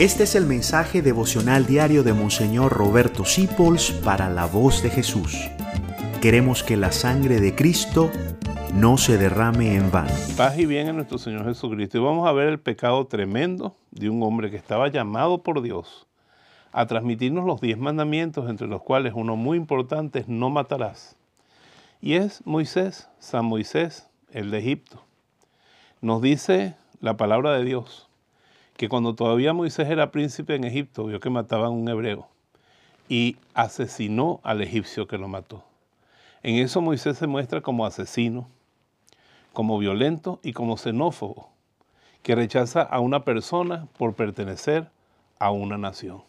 Este es el mensaje devocional diario de Monseñor Roberto Sipols para la voz de Jesús. Queremos que la sangre de Cristo no se derrame en vano. Paz y bien en nuestro Señor Jesucristo. Y vamos a ver el pecado tremendo de un hombre que estaba llamado por Dios a transmitirnos los diez mandamientos, entre los cuales uno muy importante es no matarás. Y es Moisés, San Moisés, el de Egipto. Nos dice la palabra de Dios que cuando todavía Moisés era príncipe en Egipto, vio que mataban a un hebreo y asesinó al egipcio que lo mató. En eso Moisés se muestra como asesino, como violento y como xenófobo, que rechaza a una persona por pertenecer a una nación.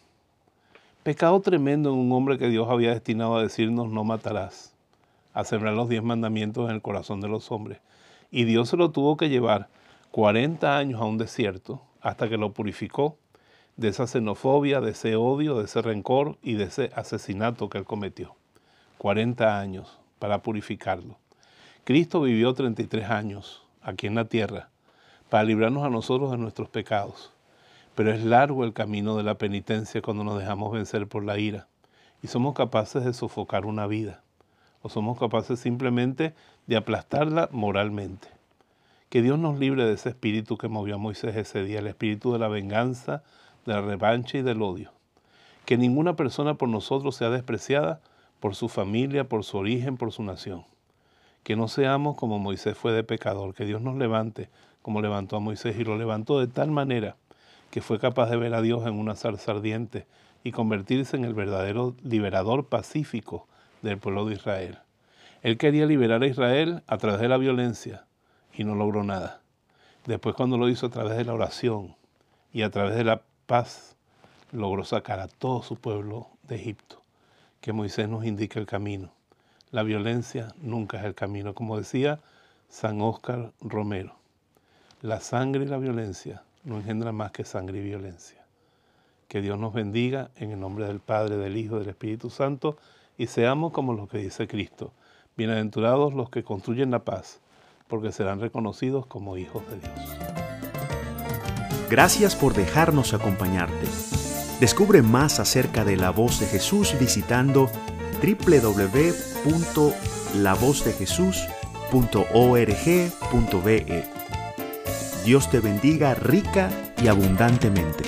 Pecado tremendo en un hombre que Dios había destinado a decirnos no matarás, a sembrar los diez mandamientos en el corazón de los hombres. Y Dios se lo tuvo que llevar 40 años a un desierto hasta que lo purificó de esa xenofobia, de ese odio, de ese rencor y de ese asesinato que él cometió. 40 años para purificarlo. Cristo vivió 33 años aquí en la tierra para librarnos a nosotros de nuestros pecados. Pero es largo el camino de la penitencia cuando nos dejamos vencer por la ira y somos capaces de sofocar una vida o somos capaces simplemente de aplastarla moralmente. Que Dios nos libre de ese espíritu que movió a Moisés ese día, el espíritu de la venganza, de la revancha y del odio. Que ninguna persona por nosotros sea despreciada por su familia, por su origen, por su nación. Que no seamos como Moisés fue de pecador, que Dios nos levante como levantó a Moisés y lo levantó de tal manera que fue capaz de ver a Dios en una zarza ardiente y convertirse en el verdadero liberador pacífico del pueblo de Israel. Él quería liberar a Israel a través de la violencia, y no logró nada. Después cuando lo hizo a través de la oración y a través de la paz, logró sacar a todo su pueblo de Egipto, que Moisés nos indica el camino. La violencia nunca es el camino, como decía San Óscar Romero. La sangre y la violencia no engendran más que sangre y violencia. Que Dios nos bendiga en el nombre del Padre, del Hijo, del Espíritu Santo y seamos como lo que dice Cristo. Bienaventurados los que construyen la paz porque serán reconocidos como hijos de Dios. Gracias por dejarnos acompañarte. Descubre más acerca de la voz de Jesús visitando www.lavozdejesús.org.be. Dios te bendiga rica y abundantemente.